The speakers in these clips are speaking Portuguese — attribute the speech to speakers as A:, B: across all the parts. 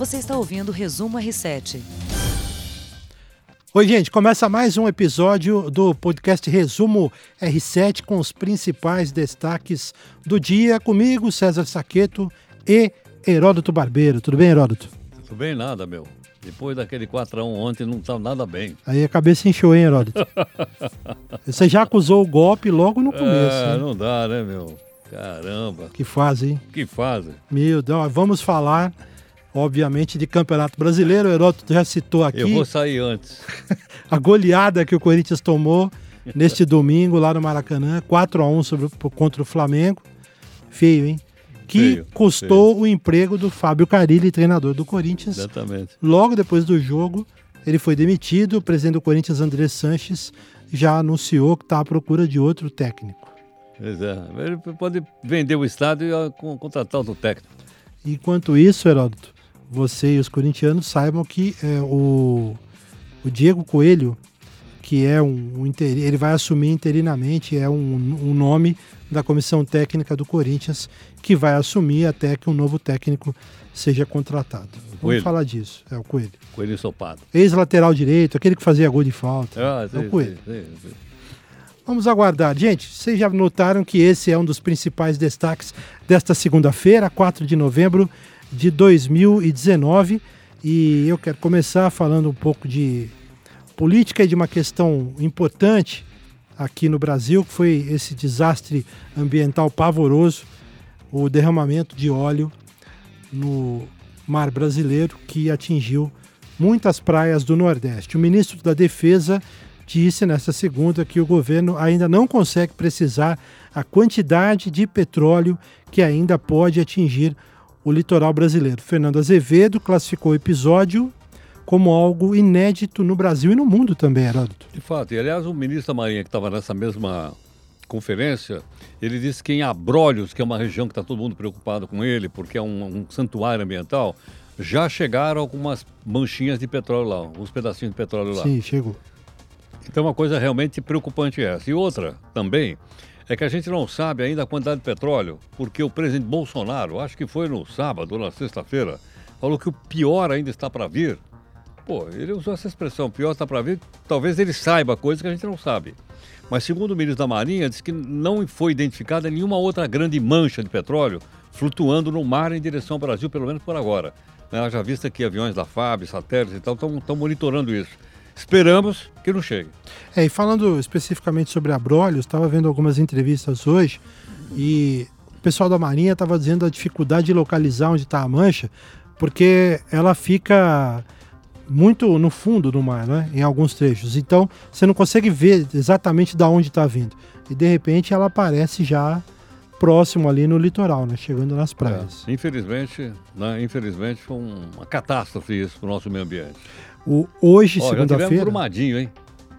A: Você está ouvindo o Resumo R7.
B: Oi, gente, começa mais um episódio do podcast Resumo R7 com os principais destaques do dia. Comigo, César Saqueto e Heródoto Barbeiro. Tudo bem, Heródoto?
C: Tudo bem, nada, meu. Depois daquele 4x1 ontem não estava nada bem.
B: Aí a cabeça encheu, hein, Heródoto? Você já acusou o golpe logo no começo.
C: É,
B: hein?
C: não dá, né, meu? Caramba.
B: Que fase, hein?
C: Que fase.
B: Meu Deus, vamos falar, obviamente, de Campeonato Brasileiro. O Heródoto já citou aqui
C: Eu vou sair antes.
B: a goleada que o Corinthians tomou neste domingo lá no Maracanã, 4 a 1 sobre, contra o Flamengo. Feio, hein? Que
C: Feio,
B: custou o emprego do Fábio Carilli, treinador do Corinthians.
C: Exatamente.
B: Logo depois do jogo, ele foi demitido. O presidente do Corinthians, André Sanches, já anunciou que está à procura de outro técnico.
C: Pois é. Ele pode vender o estádio e ah, con- contratar outro técnico.
B: Enquanto isso, Heródoto, você e os corintianos saibam que é, o, o Diego Coelho, que é um, um interi- ele vai assumir interinamente, é um, um nome da comissão técnica do Corinthians, que vai assumir até que um novo técnico seja contratado. Vamos
C: Coelho.
B: falar disso, é o Coelho.
C: Coelho ensopado.
B: Ex-lateral direito, aquele que fazia gol de falta.
C: Ah,
B: é o
C: sim,
B: Coelho.
C: sim, sim, sim.
B: Vamos aguardar. Gente, vocês já notaram que esse é um dos principais destaques desta segunda-feira, 4 de novembro de 2019. E eu quero começar falando um pouco de política e de uma questão importante aqui no Brasil, que foi esse desastre ambiental pavoroso, o derramamento de óleo no mar brasileiro que atingiu muitas praias do Nordeste. O ministro da Defesa disse nesta segunda que o governo ainda não consegue precisar a quantidade de petróleo que ainda pode atingir o litoral brasileiro. Fernando Azevedo classificou o episódio como algo inédito no Brasil e no mundo também, Heródoto.
C: De fato, e aliás, o ministro da Marinha que estava nessa mesma conferência, ele disse que em Abrolhos, que é uma região que está todo mundo preocupado com ele, porque é um, um santuário ambiental, já chegaram algumas manchinhas de petróleo lá, uns pedacinhos de petróleo lá.
B: Sim, chegou.
C: Então, uma coisa realmente preocupante é essa. E outra também é que a gente não sabe ainda a quantidade de petróleo, porque o presidente Bolsonaro, acho que foi no sábado ou na sexta-feira, falou que o pior ainda está para vir. Pô, ele usou essa expressão, pior está para vir. Talvez ele saiba coisas que a gente não sabe. Mas, segundo o ministro da Marinha, disse que não foi identificada nenhuma outra grande mancha de petróleo flutuando no mar em direção ao Brasil, pelo menos por agora. Né, Já vista que aviões da FAB, satélites e tal, estão monitorando isso. Esperamos que não chegue.
B: É, e falando especificamente sobre Abrolhos, estava vendo algumas entrevistas hoje e o pessoal da Marinha estava dizendo a dificuldade de localizar onde está a mancha, porque ela fica muito no fundo do mar, né? Em alguns trechos. Então você não consegue ver exatamente da onde está vindo. E de repente ela aparece já próximo ali no litoral, né? Chegando nas praias.
C: É, infelizmente, né, infelizmente foi um- uma catástrofe isso para o nosso meio ambiente.
B: O, hoje,
C: já tivemos
B: segunda-feira.
C: Brumadinho, hein?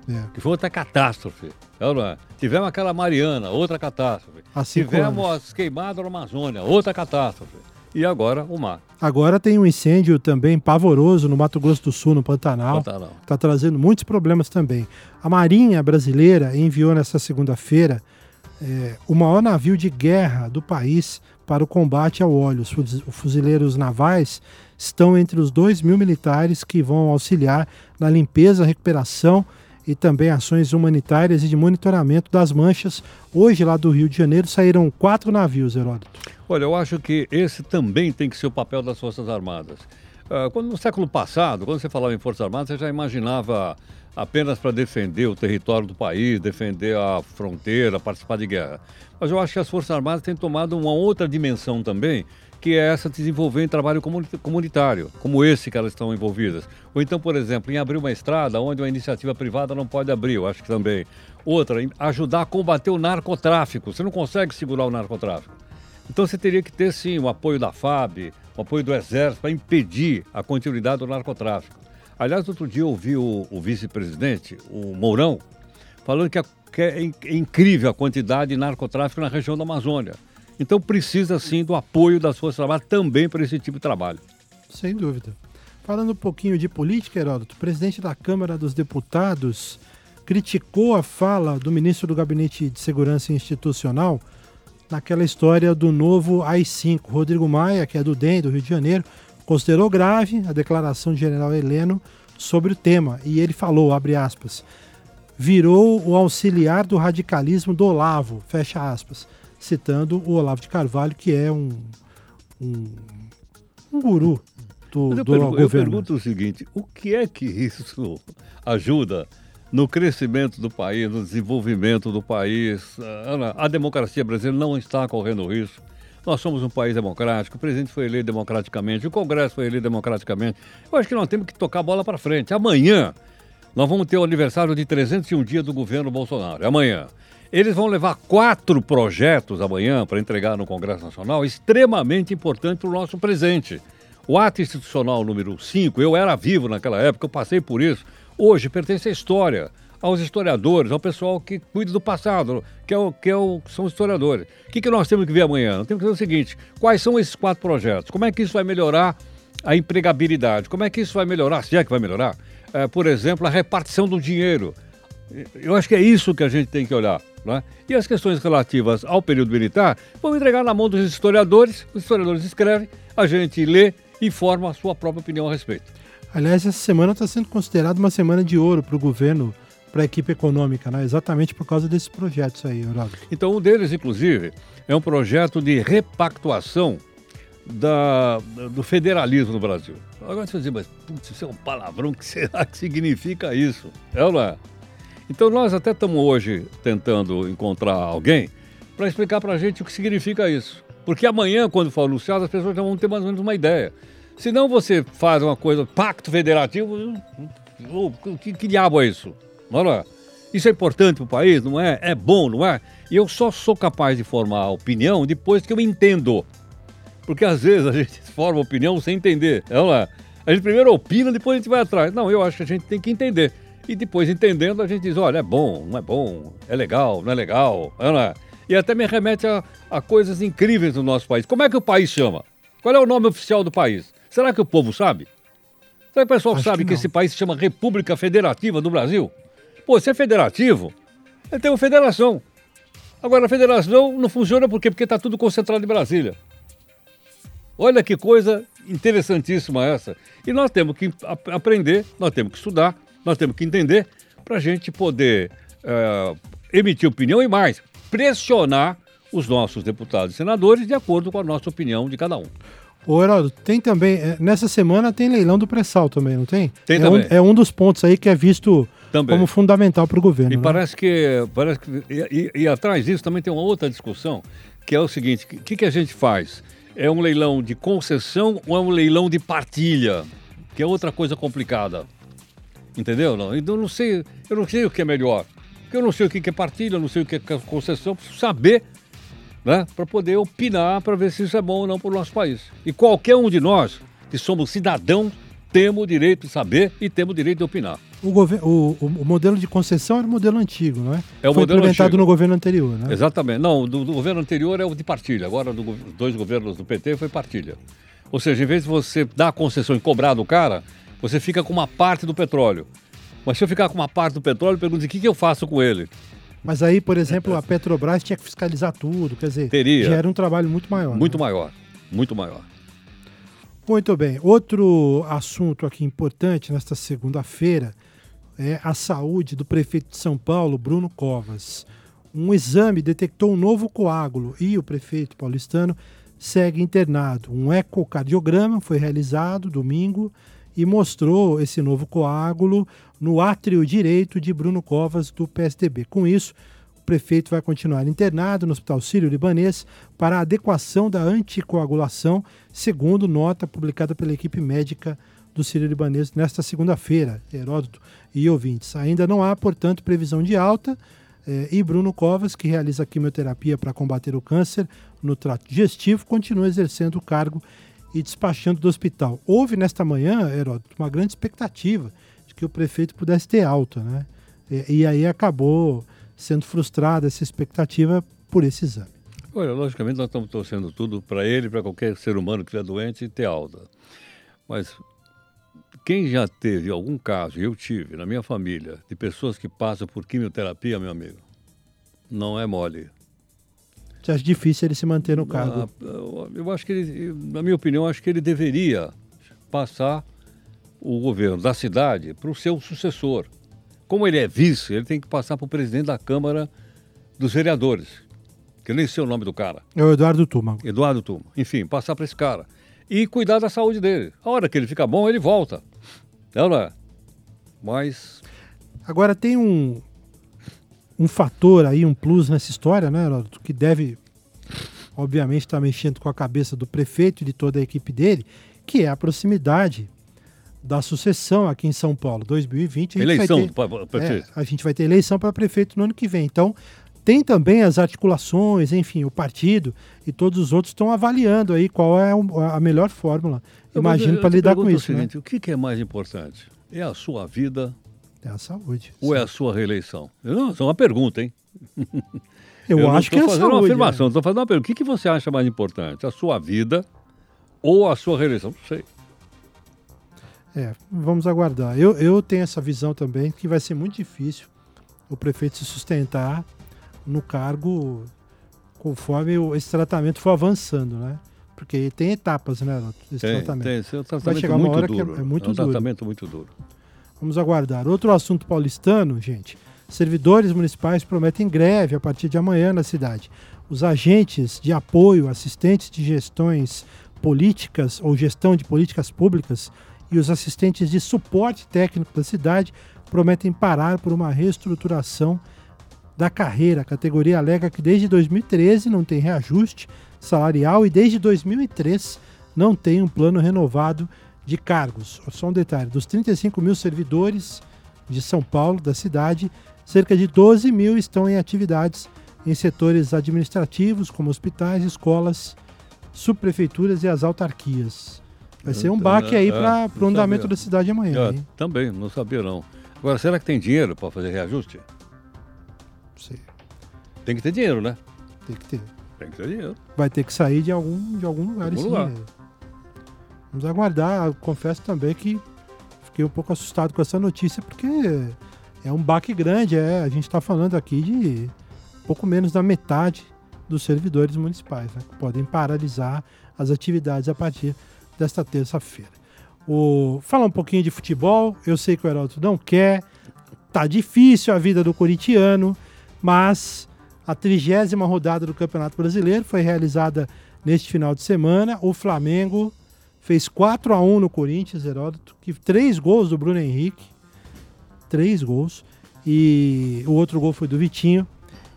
B: É,
C: Que foi outra catástrofe. É é? Tivemos aquela Mariana, outra catástrofe. Tivemos
B: anos.
C: as queimadas na Amazônia, outra catástrofe. E agora o mar.
B: Agora tem um incêndio também pavoroso no Mato Grosso do Sul, no Pantanal.
C: Pantanal.
B: está trazendo muitos problemas também. A Marinha Brasileira enviou nesta segunda-feira eh, o maior navio de guerra do país para o combate ao óleo. Os fuzileiros navais estão entre os 2 mil militares que vão auxiliar na limpeza, recuperação e também ações humanitárias e de monitoramento das manchas. Hoje, lá do Rio de Janeiro, saíram quatro navios, Heródoto.
C: Olha, eu acho que esse também tem que ser o papel das Forças Armadas. Ah, quando no século passado, quando você falava em Forças Armadas, você já imaginava apenas para defender o território do país, defender a fronteira, participar de guerra. Mas eu acho que as Forças Armadas têm tomado uma outra dimensão também, que é essa de desenvolver em trabalho comuni- comunitário, como esse que elas estão envolvidas. Ou então, por exemplo, em abrir uma estrada onde uma iniciativa privada não pode abrir, eu acho que também. Outra, ajudar a combater o narcotráfico. Você não consegue segurar o narcotráfico. Então você teria que ter sim o apoio da FAB, o apoio do Exército para impedir a continuidade do narcotráfico. Aliás, outro dia eu ouvi o, o vice-presidente, o Mourão, falando que, a- que é, é incrível a quantidade de narcotráfico na região da Amazônia. Então precisa sim do apoio das Forças Armadas também para esse tipo de trabalho.
B: Sem dúvida. Falando um pouquinho de política, Heródoto, o presidente da Câmara dos Deputados criticou a fala do ministro do Gabinete de Segurança Institucional naquela história do novo AI-5. Rodrigo Maia, que é do DEM, do Rio de Janeiro, considerou grave a declaração do general Heleno sobre o tema e ele falou, abre aspas, virou o auxiliar do radicalismo do Olavo, fecha aspas, citando o Olavo de Carvalho, que é um, um, um guru do,
C: eu,
B: do
C: pergu
B: governo.
C: eu pergunto o seguinte: o que é que isso ajuda no crescimento do país, no desenvolvimento do país? Ana, a democracia brasileira não está correndo risco. Nós somos um país democrático, o presidente foi eleito democraticamente, o Congresso foi eleito democraticamente. Eu acho que nós temos que tocar a bola para frente. Amanhã, nós vamos ter o aniversário de 301 dias do governo Bolsonaro. Amanhã. Eles vão levar quatro projetos amanhã para entregar no Congresso Nacional, extremamente importante para o nosso presente. O ato institucional número 5, eu era vivo naquela época, eu passei por isso. Hoje pertence à história, aos historiadores, ao pessoal que cuida do passado, que, é o, que é o, são os historiadores. O que, que nós temos que ver amanhã? Nós temos que ver o seguinte: quais são esses quatro projetos? Como é que isso vai melhorar a empregabilidade? Como é que isso vai melhorar, se é que vai melhorar? É, por exemplo, a repartição do dinheiro. Eu acho que é isso que a gente tem que olhar. Né? E as questões relativas ao período militar vão entregar na mão dos historiadores, os historiadores escrevem, a gente lê e forma a sua própria opinião a respeito.
B: Aliás, essa semana está sendo considerada uma semana de ouro para o governo, para a equipe econômica, né? exatamente por causa desses projetos aí, Horácio.
C: Então, um deles, inclusive, é um projeto de repactuação da, do federalismo no Brasil. Agora você dizer, mas putz, isso é um palavrão, o que será que significa isso? É ou não é? Então nós até estamos hoje tentando encontrar alguém para explicar para a gente o que significa isso. Porque amanhã, quando for anunciado, as pessoas já vão ter mais ou menos uma ideia. Se não você faz uma coisa, pacto federativo, que, que diabo é isso? Olha, isso é importante para o país, não é? É bom, não é? E eu só sou capaz de formar opinião depois que eu entendo. Porque às vezes a gente forma opinião sem entender. É lá. A gente primeiro opina, depois a gente vai atrás. Não, eu acho que a gente tem que entender. E depois, entendendo, a gente diz: olha, é bom, não é bom, é legal, não é legal. É lá. E até me remete a, a coisas incríveis do nosso país. Como é que o país chama? Qual é o nome oficial do país? Será que o povo sabe? Será que o pessoal
B: Acho
C: sabe
B: que
C: que, esse país se chama República Federativa do Brasil? Pô, se é federativo, ele tem uma federação. Agora, a federação não funciona por quê? Porque está tudo concentrado em Brasília. Olha que coisa interessantíssima essa. E nós temos que ap- aprender, nós temos que estudar, nós temos que entender para a gente poder eh, emitir opinião e mais, pressionar os nossos deputados e senadores de acordo com a nossa opinião de cada um.
B: Ô, Heraldo, tem também, é, nessa semana tem leilão do pré-sal também, não tem?
C: Tem
B: é
C: também.
B: Um, é um dos pontos aí que é visto
C: Também.
B: como fundamental para o governo.
C: E
B: né?
C: parece que. Parece que e, e- e atrás disso também tem uma outra discussão, que é o seguinte: o que, que a gente faz? É um leilão de concessão ou é um leilão de partilha? Que é outra coisa complicada. Entendeu? Não? Então eu não sei, eu não sei o que é melhor. Porque eu não sei o que que é partilha, eu não sei o que é concessão, preciso saber, né? Para poder opinar para ver se isso é bom ou não para o nosso país. E qualquer um de nós, que somos cidadãos, temos o direito de saber e temos o direito de opinar.
B: O, o- o modelo de concessão era o modelo antigo, não é?
C: É o
B: Foi
C: modelo
B: implementado
C: antigo.
B: no governo anterior, né?
C: Exatamente. Não, do, do governo anterior é o de partilha. Agora, dos dois governos do PT foi partilha. Ou seja, em vez de você dar a concessão e cobrar do cara, você fica com uma parte do petróleo. Mas se eu ficar com uma parte do petróleo, pergunta o que, que eu faço com ele?
B: Mas aí, por exemplo, a Petrobras tinha que fiscalizar tudo, quer dizer,
C: Teria.
B: já era um trabalho muito maior.
C: Muito
B: né?
C: maior. Muito maior.
B: Muito bem. Outro assunto aqui importante nesta segunda-feira é a saúde do prefeito de São Paulo, Bruno Covas. Um exame detectou um novo coágulo e o prefeito paulistano segue internado. Um ecocardiograma foi realizado domingo e mostrou esse novo coágulo no átrio direito de Bruno Covas, do PSDB. Com isso, o prefeito vai continuar internado no Hospital Sírio-Libanês para adequação da anticoagulação, segundo nota publicada pela equipe médica do Sírio-Libanês nesta segunda-feira, Heródoto e ouvintes. Ainda não há, portanto, previsão de alta. eh, e Bruno Covas, que realiza quimioterapia para combater o câncer no trato digestivo, continua exercendo o cargo e despachando do hospital. Houve nesta manhã, Heródoto, uma grande expectativa de que o prefeito pudesse ter alta, né? E, e aí acabou sendo frustrada essa expectativa por esse exame.
C: Olha, logicamente nós estamos torcendo tudo para ele, para qualquer ser humano que estiver doente, ter alta. Mas quem já teve algum caso, eu tive na minha família, de pessoas que passam por quimioterapia, meu amigo, não é mole.
B: Você acha difícil ele se manter no cargo?
C: Ah, eu- acho que ele, na minha opinião, acho que ele deveria passar o governo da cidade para o seu sucessor. Como ele é vice, ele tem que passar para o presidente da Câmara dos Vereadores, que eu nem sei o nome do cara.
B: É o Eduardo Tuma.
C: Eduardo Tuma. Enfim, passar para esse cara. E cuidar da saúde dele. A hora que ele fica bom, ele volta. Não, não é? Mas.
B: Agora tem um, um fator aí, um plus nessa história, né, Heródoto, que deve, obviamente, estar tá mexendo com a cabeça do prefeito e de toda a equipe dele, que é a proximidade da sucessão aqui em São Paulo. 2020 a
C: eleição
B: para prefeito. É, a gente vai ter eleição para prefeito no ano que vem. Então, tem também as articulações, enfim, o partido e todos os outros estão avaliando aí qual é a melhor fórmula, imagino, para lidar com isso.
C: O seguinte,
B: né?
C: o que é mais importante? É a sua vida?
B: É a saúde.
C: Ou é a sua reeleição? Não, isso é uma pergunta, hein?
B: Eu, eu acho que é a
C: fazendo
B: saúde.
C: uma afirmação, estou é. fazendo uma pergunta. O que, que você acha mais importante? A sua vida ou a sua reeleição? Não sei.
B: É, vamos aguardar. Eu, eu tenho essa visão também que vai ser muito difícil o prefeito se sustentar no cargo conforme esse tratamento for avançando, né? Porque tem etapas, né, esse
C: tem,
B: tratamento.
C: Tem, esse é um tratamento
B: vai chegar
C: muito
B: uma hora
C: duro.
B: que é, é muito
C: é um
B: duro.
C: tratamento muito duro.
B: Vamos aguardar. Outro assunto paulistano, gente. Servidores municipais prometem greve a partir de amanhã na cidade. Os agentes de apoio, assistentes de gestões políticas ou gestão de políticas públicas e os assistentes de suporte técnico da cidade prometem parar por uma reestruturação da carreira. A categoria alega que desde 2013 não tem reajuste salarial e desde 2003 não tem um plano renovado de cargos. Só um detalhe: dos 35 mil servidores de São Paulo, da cidade, cerca de 12 mil estão em atividades em setores administrativos, como hospitais, escolas, subprefeituras e as autarquias. Vai ser um baque aí para o andamento da cidade amanhã.
C: Eu, também, não sabia não. Agora, será que tem dinheiro para fazer reajuste?
B: Sim.
C: Tem que ter dinheiro, né?
B: Tem que ter.
C: Tem que ter dinheiro.
B: Vai ter que sair de algum, de algum lugar.
C: Algum lugar.
B: Vamos aguardar. Confesso também que fiquei um pouco assustado com essa notícia, porque é um baque grande. É, a gente está falando aqui de pouco menos da metade dos servidores municipais, né, que podem paralisar as atividades a partir desta terça-feira. O, falar um pouquinho de futebol, eu sei que o Heraldo não quer, tá difícil a vida do corintiano, mas a trigésima rodada do Campeonato Brasileiro foi realizada neste final de semana. O Flamengo fez 4 a 1 no Corinthians, Heródoto, que três gols do Bruno Henrique, três gols, e o outro gol foi do Vitinho.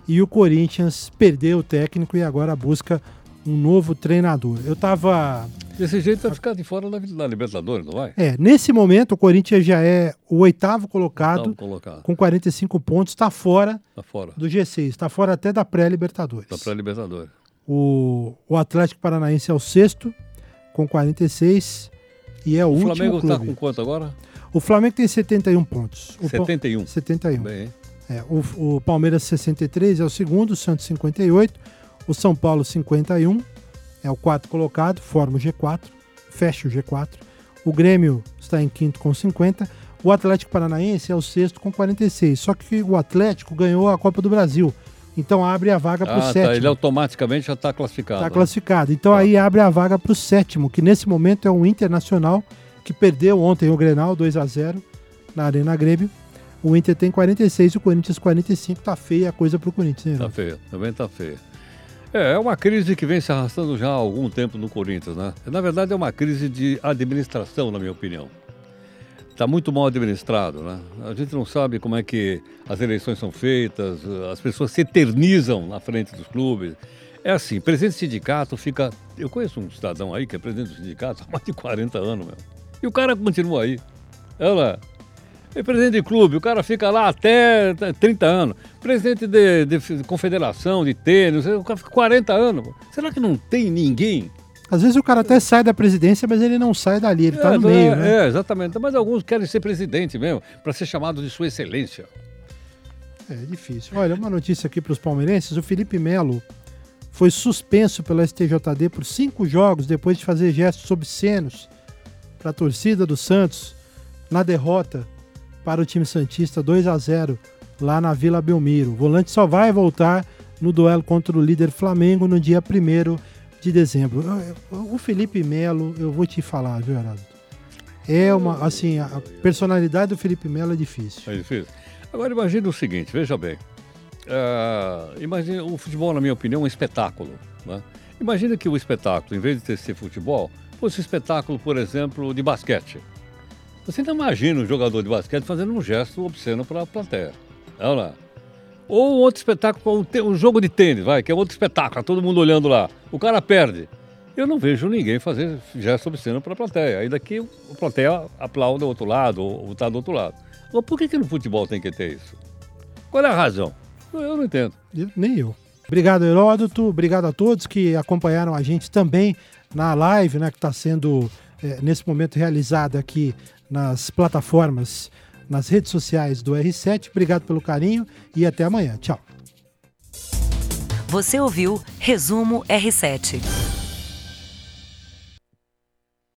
B: E o Corinthians perdeu o técnico e agora busca um novo treinador. Eu estava
C: Desse jeito vai ficar de fora da, da, Libertadores, não vai?
B: É, nesse momento o Corinthians já é o oitavo colocado,
C: oitavo colocado.
B: com 45 pontos, está fora,
C: tá fora
B: do G6, está fora até da pré-Libertadores.
C: Da pré-Libertadores.
B: O, o Atlético Paranaense é o sexto, com 46, e é o, o último
C: Flamengo
B: está
C: com quanto agora?
B: O Flamengo tem 71 pontos.
C: O 71?
B: 71.
C: Bem.
B: É, o, o Palmeiras 63 é o segundo, o Santos 58, o São Paulo 51 é o quarto colocado, forma o G4, fecha o G4. O Grêmio está em quinto com 50. O Atlético Paranaense é o sexto com 46. Só que o Atlético ganhou a Copa do Brasil. Então abre a vaga para o ah, sétimo. Tá.
C: Ele automaticamente já está classificado.
B: Está né? classificado. Então tá. aí abre a vaga para o sétimo, que nesse momento é o Internacional, que perdeu ontem o Grenal 2 a 0 na Arena Grêmio. O Inter tem 46 e o Corinthians 45. Tá feia a coisa para o Corinthians,
C: né? Tá feia, também tá feia. É, é uma crise que vem se arrastando já há algum tempo no Corinthians, né? Na verdade, é uma crise de administração, na minha opinião. Está muito mal administrado, né? A gente não sabe como é que as eleições são feitas, as pessoas se eternizam na frente dos clubes. É assim, presidente do sindicato fica. Eu conheço um cidadão aí que é presidente do sindicato há mais de 40 anos, meu. E o cara continua aí. Ela é presidente de clube, o cara fica lá até 30 anos. Presidente de, de confederação, de tênis, o cara fica 40 anos. Será que não tem ninguém?
B: Às vezes o cara até sai da presidência, mas ele não sai dali, ele está é, no meio,
C: é,
B: né?
C: É, exatamente. Mas alguns querem ser presidente mesmo, para ser chamado de sua excelência.
B: É difícil. Olha, uma notícia aqui para os palmeirenses: o Felipe Melo foi suspenso pela STJD por cinco jogos depois de fazer gestos obscenos para a torcida do Santos na derrota para o time Santista 2 a 0 lá na Vila Belmiro. O volante só vai voltar no duelo contra o líder Flamengo no dia 1 de dezembro. O Felipe Melo, eu vou te falar, viu, Arado? é uma, assim, a personalidade do Felipe Melo é difícil.
C: É difícil. Agora imagine o seguinte, veja bem. Uh, imagine, o futebol, na minha opinião, é um espetáculo. Né? Imagina que o espetáculo, em vez de ter ser futebol, fosse um espetáculo, por exemplo, de basquete. Você não imagina um jogador de basquete fazendo um gesto obsceno para a plateia. Não, não. Ou outro espetáculo, um jogo de tênis, vai, que é outro espetáculo, tá todo mundo olhando lá. O cara perde. Eu não vejo ninguém fazer gesto obsceno para a plateia. Aí daqui a plateia aplaude do outro lado, ou está do outro lado. Mas por que, que no futebol tem que ter isso? Qual é a razão? Eu não entendo.
B: Nem eu. Obrigado, Heródoto. Obrigado a todos que acompanharam a gente também na live, né, que está sendo é, nesse momento realizada aqui nas plataformas, nas redes sociais do R7. Obrigado pelo carinho e até amanhã. Tchau.
A: Você ouviu Resumo R7.